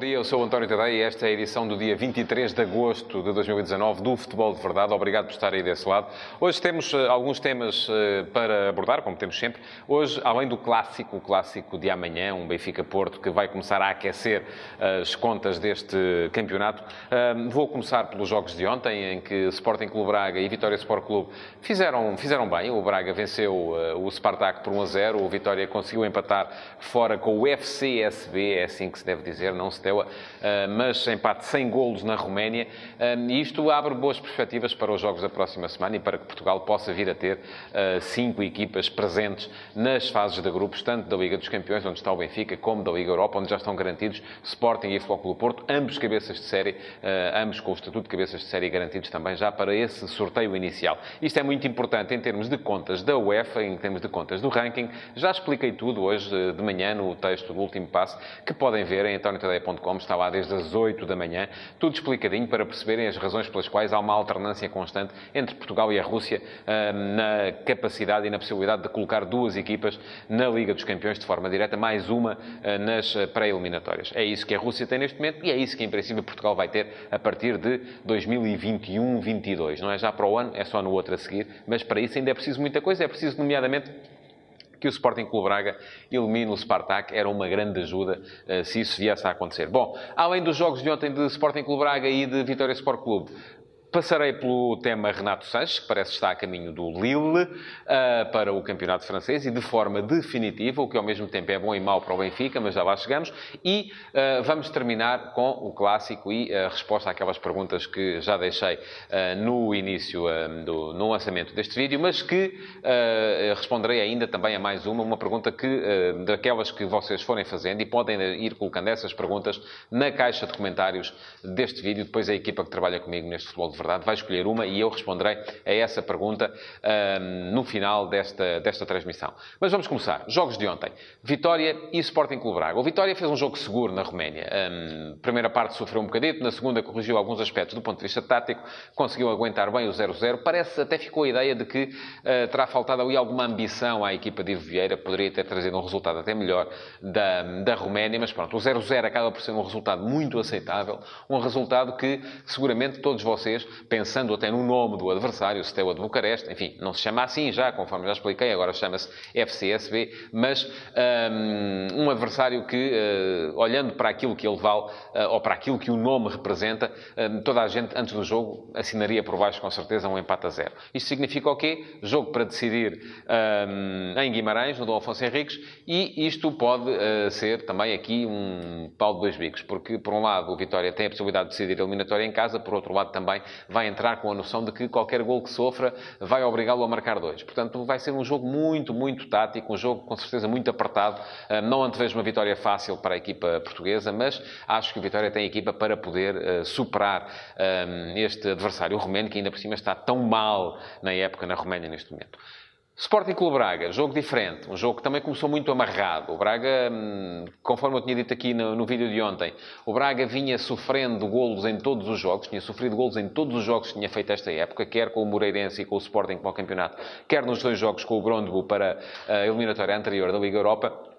Dia. Eu sou o António Tadeia e esta é a edição do dia 23 de agosto de 2019 do Futebol de Verdade. Obrigado por estar aí desse lado. Hoje temos uh, alguns temas uh, para abordar, como temos sempre. Hoje, além do clássico, o clássico de amanhã, um Benfica-Porto, que vai começar a aquecer uh, as contas deste campeonato, vou começar pelos jogos de ontem, em que Sporting Clube Braga e Vitória Sport Clube fizeram, fizeram bem. O Braga venceu o Spartak por 1 a 0. O Vitória conseguiu empatar fora com o FCSB, é assim que se deve dizer, não Steaua, eh, mas empate sem golos na Roménia. Eh, e isto abre boas perspectivas para os jogos da próxima semana e para que Portugal possa vir a ter eh, cinco equipas presentes nas fases de grupos, tanto da Liga dos Campeões, onde está o Benfica, como da Liga Europa, onde já estão garantidos Sporting e Flóculo Porto, ambos cabeças de série, ambos com o estatuto de cabeças de série garantidos também já para esse sorteio inicial. Isto é muito importante em termos de contas da UEFA, em termos de contas do ranking. Já expliquei tudo hoje de manhã no texto do último passo, que podem ver em antoniotadeia Café.com está lá desde as 8 da manhã, tudo explicadinho para perceberem as razões pelas quais há uma alternância constante entre Portugal e a Rússia ah, na capacidade e na possibilidade de colocar duas equipas na Liga dos Campeões de forma direta, mais uma ah, nas pré-eliminatórias. É isso que a Rússia tem neste momento e é isso que, em princípio, Portugal vai ter a partir de 2021-22. Não é já para o ano, é só no outro a seguir, mas para isso ainda é preciso muita coisa, é preciso, nomeadamente, que o Sporting Clube Braga elimine o Spartak era uma grande ajuda uh, se isso viesse a acontecer. Bom, além dos jogos de ontem de Sporting Clube Braga e de Vitória Sport Clube, Passarei pelo tema Renato Sanches, que parece estar a caminho do Lille uh, para o campeonato francês e de forma definitiva, o que ao mesmo tempo é bom e mau para o Benfica, mas já lá chegamos. E uh, vamos terminar com o clássico e a resposta àquelas perguntas que já deixei uh, no início, do, no lançamento deste vídeo, mas que responderei ainda também a mais uma, uma pergunta que, daquelas que vocês forem fazendo e podem ir colocando essas perguntas na caixa de comentários deste vídeo. Depois a equipa que trabalha comigo neste futebol de verdade, vai escolher uma e eu responderei a essa pergunta no final desta, desta transmissão. Mas vamos começar. Jogos de ontem. Vitória e Sporting Clube Braga. O Vitória fez um jogo seguro na Roménia. Um, primeira parte sofreu um bocadito, na segunda corrigiu alguns aspectos do ponto de vista tático, conseguiu aguentar bem o 0-0. Parece, até ficou a ideia de que uh, terá faltado ali alguma ambição à equipa de Ivo Vieira, poderia ter trazido um resultado até melhor da, da Roménia, mas pronto, o 0-0 acaba por ser um resultado muito aceitável, um resultado que seguramente todos vocês pensando até no nome do adversário, Steaua de Bucareste, enfim, não se chama assim já, conforme já expliquei, agora chama-se FCSB, mas um, um adversário que, uh, olhando para aquilo que ele vale, uh, ou para aquilo que o nome representa, uh, toda a gente, antes do jogo, assinaria por baixo, com certeza, um empate a zero. Isto significa o quê? Jogo para decidir um, em Guimarães, no Dom Afonso Henriques, e isto pode ser também aqui um pau de dois bicos, porque, por um lado, o Vitória tem a possibilidade de decidir a eliminatória em casa, por outro lado, também vai entrar com a noção de que qualquer gol que sofra vai obrigá-lo a marcar dois. Portanto, vai ser um jogo muito, muito tático, um jogo com certeza muito apertado. Ah, não antevejo uma vitória fácil para a equipa portuguesa, mas acho que o Vitória tem equipa para poder uh, superar um, este adversário romeno, que ainda por cima está tão mal na época na Roménia neste momento. Sporting Clube Braga, jogo diferente, um jogo que também começou muito amarrado. O Braga, hum, conforme eu tinha dito aqui no, no vídeo de ontem, o Braga vinha sofrendo golos em todos os jogos, tinha sofrido golos em todos os jogos que tinha feito esta época, quer com o Moreirense e com o Sporting para o campeonato, quer nos dois jogos com o Grondebo para a eliminatória anterior da Liga Europa.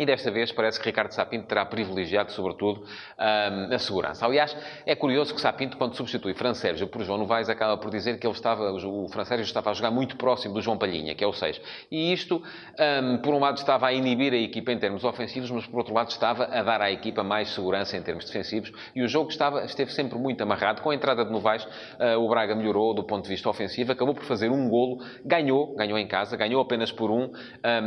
E desta vez parece que Ricardo Sapinto terá privilegiado, sobretudo, a segurança. Aliás, é curioso que Sapinto, quando substitui Fran Sérgio por João Novaes, acaba por dizer que ele estava, o Fran Sérgio estava a jogar muito próximo do João Palhinha, que é o 6. E isto, por um lado, estava a inibir a equipa em termos ofensivos, mas por outro lado, estava a dar à equipa mais segurança em termos defensivos. E o jogo estava, esteve sempre muito amarrado. Com a entrada de Novaes, ah, o Braga melhorou do ponto de vista ofensivo, acabou por fazer um golo, ganhou, ganhou em casa, ganhou apenas por um,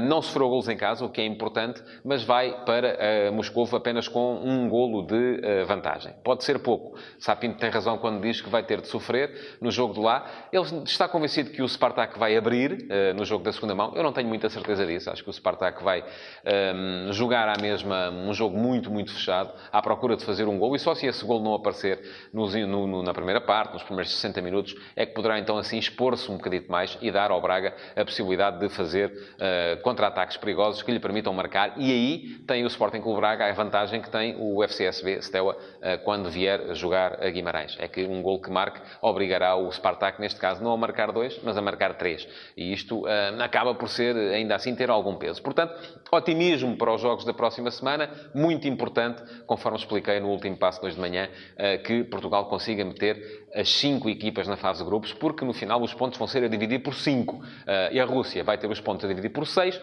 não sofreu golos em casa, o que é importante mas vai para uh, Moscou apenas com um golo de uh, vantagem. Pode ser pouco. Sapinto tem razão quando diz que vai ter de sofrer no jogo de lá. Ele está convencido que o Spartak vai abrir uh, no jogo da segunda mão. Eu não tenho muita certeza disso. Acho que o Spartak vai um, ehm, jogar à mesma um jogo muito, muito fechado, à procura de fazer um golo. E só se esse golo não aparecer no, no, na primeira parte, nos primeiros 60 minutos, é que poderá então assim expor-se um bocadinho mais e dar ao Braga a possibilidade de fazer contra-ataques perigosos que lhe permitam marcar e aí tem o Sporting Clube Braga a vantagem que tem o FCSB, Steaua, quando vier jogar a Guimarães. É que um gol que marque obrigará o Spartak, neste caso, não a marcar dois, mas a marcar três. E isto acaba por ser, ainda assim, ter algum peso. Portanto, otimismo para os jogos da próxima semana, muito importante, conforme expliquei no último passo de hoje de manhã, que Portugal consiga meter as cinco equipas na fase de grupos, porque no final os pontos vão ser a dividir por cinco. e a Rússia vai ter os pontos a dividir por seis,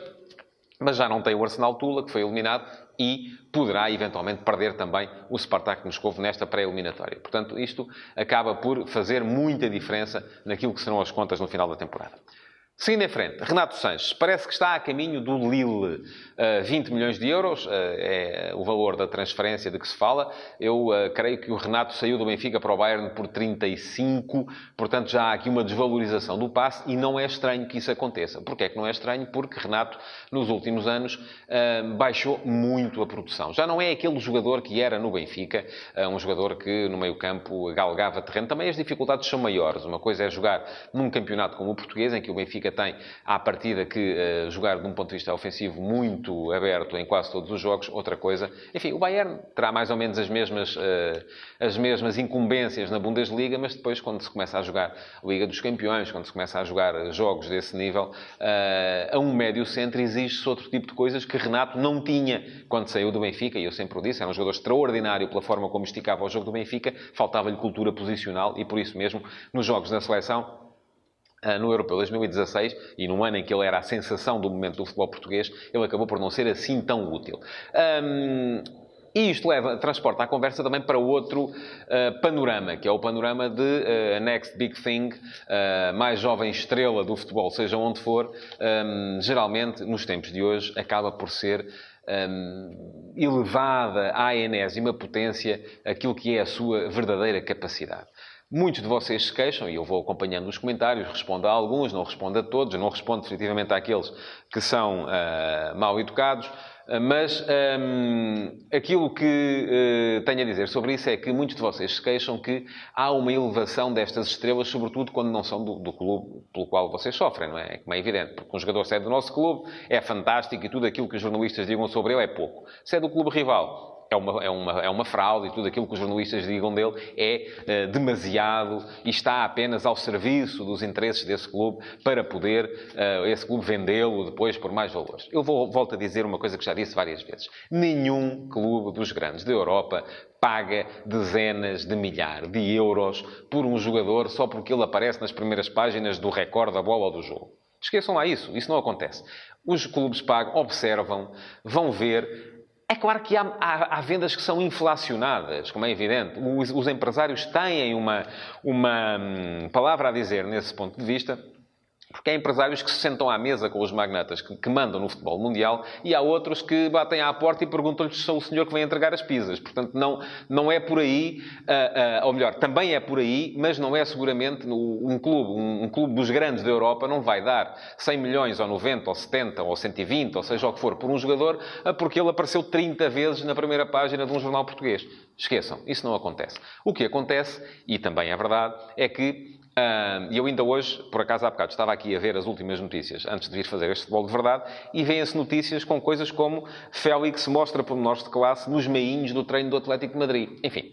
mas já não tem o Arsenal Tula, que foi eliminado, e poderá eventualmente perder também o Spartak Moscou nesta pré-eliminatória. Portanto, isto acaba por fazer muita diferença naquilo que serão as contas no final da temporada. Seguindo em frente, Renato Sanches parece que está a caminho do Lille. Uh, 20 milhões de euros uh, é o valor da transferência de que se fala. Eu uh, creio que o Renato saiu do Benfica para o Bayern por 35, portanto já há aqui uma desvalorização do passe e não é estranho que isso aconteça. Porquê é que não é estranho? Porque Renato, nos últimos anos, baixou muito a produção. Já não é aquele jogador que era no Benfica, um jogador que no meio-campo galgava terreno. Também as dificuldades são maiores. Uma coisa é jogar num campeonato como o português, em que o Benfica Benfica tem, à partida, que uh, jogar de um ponto de vista ofensivo muito aberto em quase todos os jogos. Outra coisa, enfim, o Bayern terá mais ou menos as mesmas, uh, as mesmas incumbências na Bundesliga, mas depois, quando se começa a jogar Liga dos Campeões, quando se começa a jogar jogos desse nível, uh, a um médio centro exige-se outro tipo de coisas que Renato não tinha quando saiu do Benfica, e eu sempre o disse, era um jogador extraordinário pela forma como esticava o jogo do Benfica, faltava-lhe cultura posicional e por isso mesmo, nos jogos da seleção, no Europeu 2016, e num ano em que ele era a sensação do momento do futebol português, ele acabou por não ser assim tão útil. Um, e isto leva, transporta a conversa também para outro uh, panorama, que é o panorama de uh, Next Big Thing, uh, mais jovem estrela do futebol, seja onde for, um, geralmente, nos tempos de hoje, acaba por ser um, elevada à enésima potência aquilo que é a sua verdadeira capacidade. Muitos de vocês se queixam, e eu vou acompanhando nos comentários, respondo a alguns, não respondo a todos, não respondo definitivamente àqueles que são uh, mal educados, mas um, aquilo que uh, tenho a dizer sobre isso é que muitos de vocês se queixam que há uma elevação destas estrelas, sobretudo quando não são do, do clube pelo qual vocês sofrem, não é? Como é evidente, porque um jogador sai do nosso clube, é fantástico e tudo aquilo que os jornalistas digam sobre ele é pouco. Se é do clube rival, é uma, é, uma, é uma fraude e tudo aquilo que os jornalistas digam dele é uh, demasiado e está apenas ao serviço dos interesses desse clube para poder uh, esse clube vendê-lo depois por mais valores. Eu vou, volto a dizer uma coisa que já disse várias vezes. Nenhum clube dos grandes da Europa paga dezenas de milhares de euros por um jogador só porque ele aparece nas primeiras páginas do recorde da bola ou do jogo. Esqueçam lá isso. Isso não acontece. Os clubes pagam, observam, vão ver é claro que há, há, há, vendas que são inflacionadas, como é evidente. Os, os empresários têm uma, uma hum, palavra a dizer nesse ponto de vista. Porque há empresários que se sentam à mesa com os magnatas que, que, mandam no futebol mundial e há outros que batem à porta e perguntam-lhes se são o senhor que vem entregar as pizzas. Portanto, não, não é por aí, uh, uh, ou melhor, também é por aí, mas não é seguramente um clube, um, um, clube dos grandes da Europa não vai dar 100 milhões ou 90 ou 70 ou 120 ou seja o que for por um jogador uh, porque ele apareceu 30 vezes na primeira página de um jornal português. Esqueçam, isso não acontece. O que acontece, e também é verdade, é que e eu ainda hoje, por acaso há bocado, estava aqui a ver as últimas notícias antes de vir fazer este futebol de verdade e vêem-se notícias com coisas como Félix mostra pormenores de classe nos meinhos do treino do Atlético de Madrid. Enfim,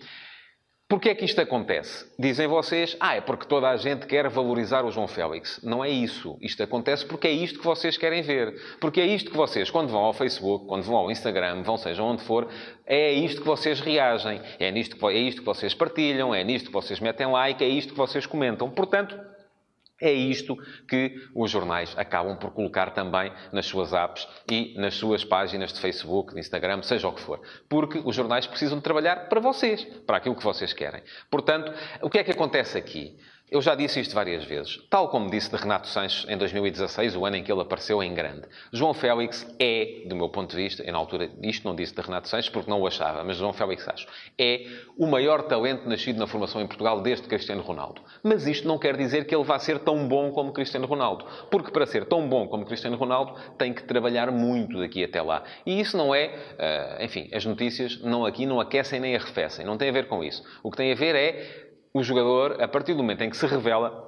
Porquê é que isto acontece? Dizem vocês, ah, é porque toda a gente quer valorizar o João Félix. Não é isso. Isto acontece porque é isto que vocês querem ver. Porque é isto que vocês, quando vão ao Facebook, quando vão ao Instagram, vão seja onde for, é isto que vocês reagem. É, nisto que, é isto que vocês partilham, é nisto que vocês metem like, é isto que vocês comentam. Portanto, é isto que os jornais acabam por colocar também nas suas apps e nas suas páginas de Facebook, de Instagram, seja o que for. Porque os jornais precisam de trabalhar para vocês, para aquilo que vocês querem. Portanto, o que é que acontece aqui? Eu já disse isto várias vezes. Tal como disse de Renato Sanches em 2016, o ano em que ele apareceu em grande. João Félix é, do meu ponto de vista, e na altura isto não disse de Renato Sanches porque não o achava, mas João Félix acho, é o maior talento nascido na formação em Portugal desde Cristiano Ronaldo. Mas isto não quer dizer que ele vá ser tão bom como Cristiano Ronaldo. Porque para ser tão bom como Cristiano Ronaldo tem que trabalhar muito daqui até lá. E isso não é, uh, enfim, as notícias não aqui não aquecem nem arrefecem. Não tem a ver com isso. O que tem a ver é o jogador, a partir do momento em que se revela,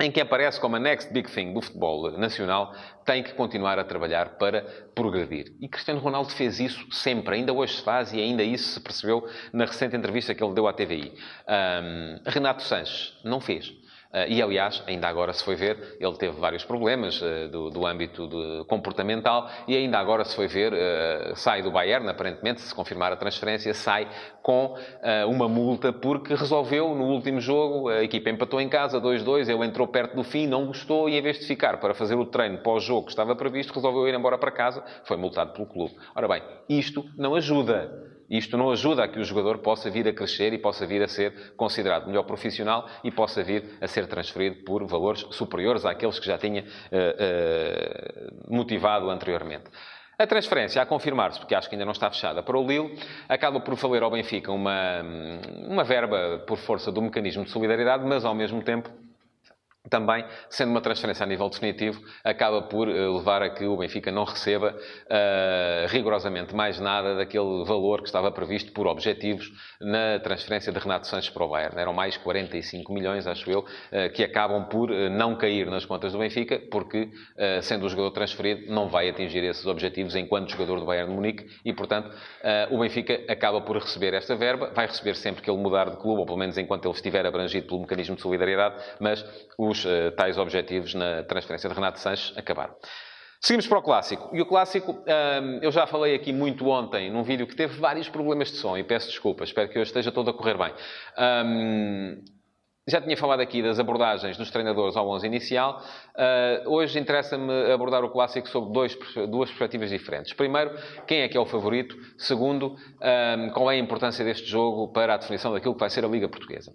em que aparece como a next big thing do futebol nacional, tem que continuar a trabalhar para progredir. E Cristiano Ronaldo fez isso sempre, ainda hoje se faz e ainda isso se percebeu na recente entrevista que ele deu à TVI. Um, Renato Sanches não fez. Uh, e, aliás, ainda agora se foi ver, ele teve vários problemas uh, do, do, âmbito comportamental e ainda agora se foi ver, uh, sai do Bayern, aparentemente, se confirmar a transferência, sai com uma multa porque resolveu no último jogo, a equipa empatou em casa 2-2, ele entrou perto do fim, não gostou e em vez de ficar para fazer o treino pós-jogo que estava previsto, resolveu ir embora para casa, foi multado pelo clube. Ora bem, isto não ajuda. Isto não ajuda a que o jogador possa vir a crescer e possa vir a ser considerado melhor profissional e possa vir a ser transferido por valores superiores àqueles que já tinha uh, uh, motivado anteriormente. A transferência, a confirmar-se, porque acho que ainda não está fechada, para o Lille, acaba por valer ao Benfica uma, uma verba por força do mecanismo de solidariedade, mas ao mesmo tempo também, sendo uma transferência a nível definitivo, acaba por uh, levar a que o Benfica não receba uh, rigorosamente mais nada daquele valor que estava previsto por objetivos na transferência de Renato Sanches para o Bayern. Eram mais 45 milhões, acho eu, uh, que acabam por não cair nas contas do Benfica, porque, sendo o jogador transferido, não vai atingir esses objetivos enquanto jogador do Bayern de Munique e, portanto, o Benfica acaba por receber esta verba, vai receber sempre que ele mudar de clube, ou pelo menos enquanto ele estiver abrangido pelo mecanismo de solidariedade, mas os os uh, tais objetivos na transferência de Renato Sanches acabaram. Seguimos para o clássico. E o clássico, um, ehm, eu já falei aqui muito ontem, num vídeo que teve vários problemas de som, e peço desculpa, espero que hoje esteja todo a correr bem. Um, ehm, já tinha falado aqui das abordagens dos treinadores ao 11 inicial. Uh, hoje interessa-me abordar o clássico sob dois, duas perspectivas diferentes. Primeiro, quem é que é o favorito? Segundo, um, ehm, qual é a importância deste jogo para a definição daquilo que vai ser a Liga Portuguesa?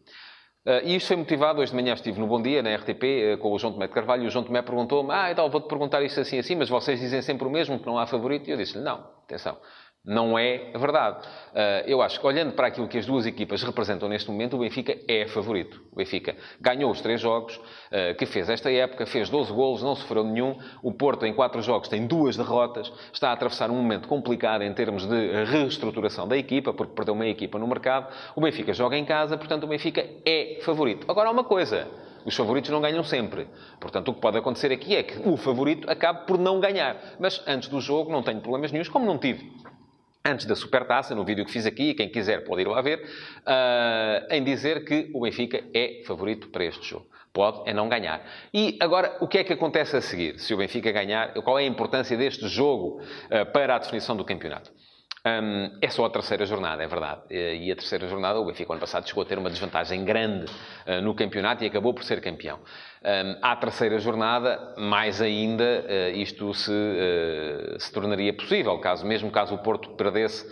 Uh, e isto foi motivado, hoje de manhã estive no Bom Dia, na RTP, uh, com o João Tomé de Carvalho, e o João Tomé perguntou-me, ah, então vou-te perguntar isto assim assim, mas vocês dizem sempre o mesmo, que não há favorito? E eu disse-lhe, não, atenção, não é verdade. Uh, eu acho que, olhando para aquilo que as duas equipas representam neste momento, o Benfica é favorito. O Benfica ganhou os três jogos uh, que fez esta época, fez 12 golos, não sofreu nenhum. O Porto, em quatro jogos, tem duas derrotas. Está a atravessar um momento complicado em termos de reestruturação da equipa, porque perdeu uma equipa no mercado. O Benfica joga em casa, portanto, o Benfica é favorito. Agora, há uma coisa. Os favoritos não ganham sempre. Portanto, o que pode acontecer aqui é que o favorito acabe por não ganhar. Mas antes do jogo não tenho problemas nenhums, como não tive antes da Supertaça, no vídeo que fiz aqui, quem quiser pode ir lá ver, uh, em dizer que o Benfica é favorito para este jogo. Pode é não ganhar. E agora, o que é que acontece a seguir? Se o Benfica ganhar, qual é a importância deste jogo uh, para a definição do campeonato? Um, é só a terceira jornada, é verdade. E a terceira jornada, o Benfica, ano passado, chegou a ter uma desvantagem grande uh, no campeonato e acabou por ser campeão. À terceira jornada, mais ainda, uh, isto se, uh, se tornaria possível. Caso, mesmo caso o Porto perdesse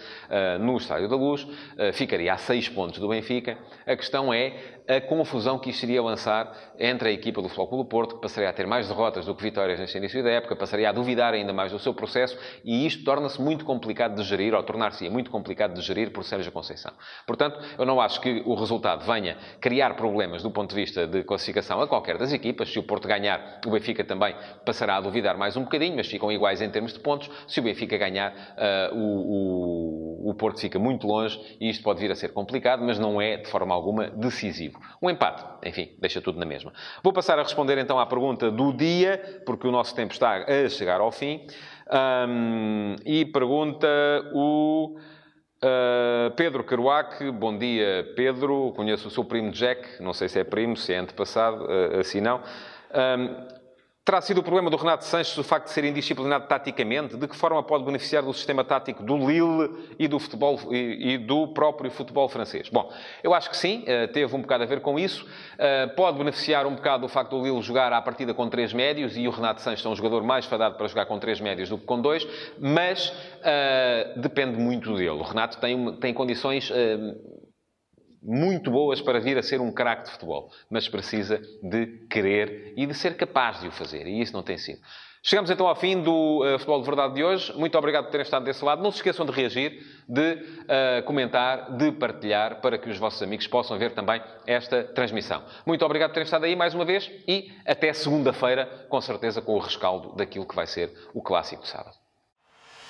no Estádio da Luz, ficaria a seis pontos do Benfica. A questão é a confusão que isto iria lançar entre a equipa do Futebol do Porto, que passaria a ter mais derrotas do que vitórias neste início da época, passaria a duvidar ainda mais do seu processo, e isto torna-se muito complicado de gerir, ou tornar-se muito complicado de gerir por Sérgio Conceição. Portanto, eu não acho que o resultado venha criar problemas do ponto de vista de classificação a qualquer das equipas. Se o Porto ganhar, o Benfica também passará a duvidar mais um bocadinho, mas ficam iguais em termos de pontos. Se o Benfica ganhar, uh, o, o, o Porto fica muito longe e isto pode vir a ser complicado, mas não é de forma alguma decisivo. Um empate, enfim, deixa tudo na mesma. Vou passar a responder então à pergunta do dia, porque o nosso tempo está a chegar ao fim. Um, e pergunta o. Uh, Pedro Caruac, bom dia Pedro, conheço o seu primo Jack, não sei se é primo, se é antepassado, uh, assim não. Um, Terá sido o problema do Renato Sanches o facto de ser indisciplinado taticamente? De que forma pode beneficiar do sistema tático do Lille e do, futebol, e, e do próprio futebol francês? Bom, eu acho que sim, eh, teve um bocado a ver com isso. Eh, pode beneficiar um bocado do facto do Lille jogar à partida com três médios e o Renato Sanches é um jogador mais fadado para jogar com três médios do que com dois, mas uh, depende muito dele. O Renato tem, tem condições uh, muito boas para vir a ser um craque de futebol, mas precisa de querer e de ser capaz de o fazer, e isso não tem sido. Chegamos então ao fim do uh, Futebol de Verdade de hoje. Muito obrigado por terem estado desse lado. Não se esqueçam de reagir, de uh, comentar, de partilhar, para que os vossos amigos possam ver também esta transmissão. Muito obrigado por terem estado aí mais uma vez e até segunda-feira, com certeza com o rescaldo daquilo que vai ser o clássico sábado.